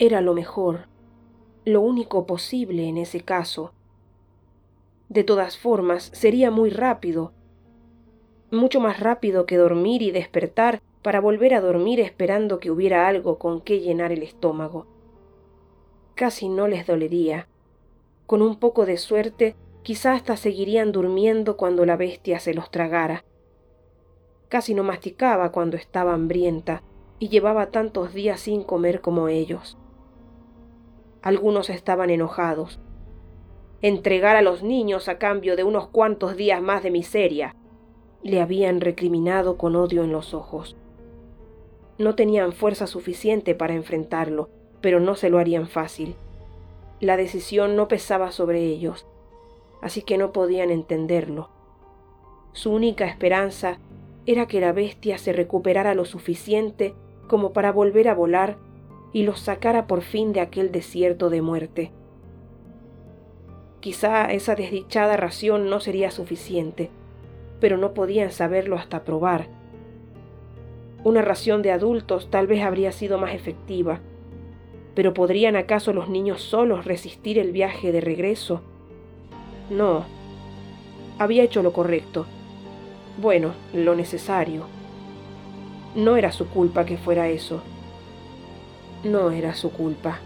Era lo mejor, lo único posible en ese caso. De todas formas, sería muy rápido, mucho más rápido que dormir y despertar para volver a dormir esperando que hubiera algo con qué llenar el estómago. Casi no les dolería. Con un poco de suerte, quizá hasta seguirían durmiendo cuando la bestia se los tragara. Casi no masticaba cuando estaba hambrienta y llevaba tantos días sin comer como ellos. Algunos estaban enojados. Entregar a los niños a cambio de unos cuantos días más de miseria, le habían recriminado con odio en los ojos. No tenían fuerza suficiente para enfrentarlo, pero no se lo harían fácil. La decisión no pesaba sobre ellos, así que no podían entenderlo. Su única esperanza era que la bestia se recuperara lo suficiente como para volver a volar y los sacara por fin de aquel desierto de muerte. Quizá esa desdichada ración no sería suficiente, pero no podían saberlo hasta probar. Una ración de adultos tal vez habría sido más efectiva, pero ¿podrían acaso los niños solos resistir el viaje de regreso? No. Había hecho lo correcto. Bueno, lo necesario. No era su culpa que fuera eso. No era su culpa.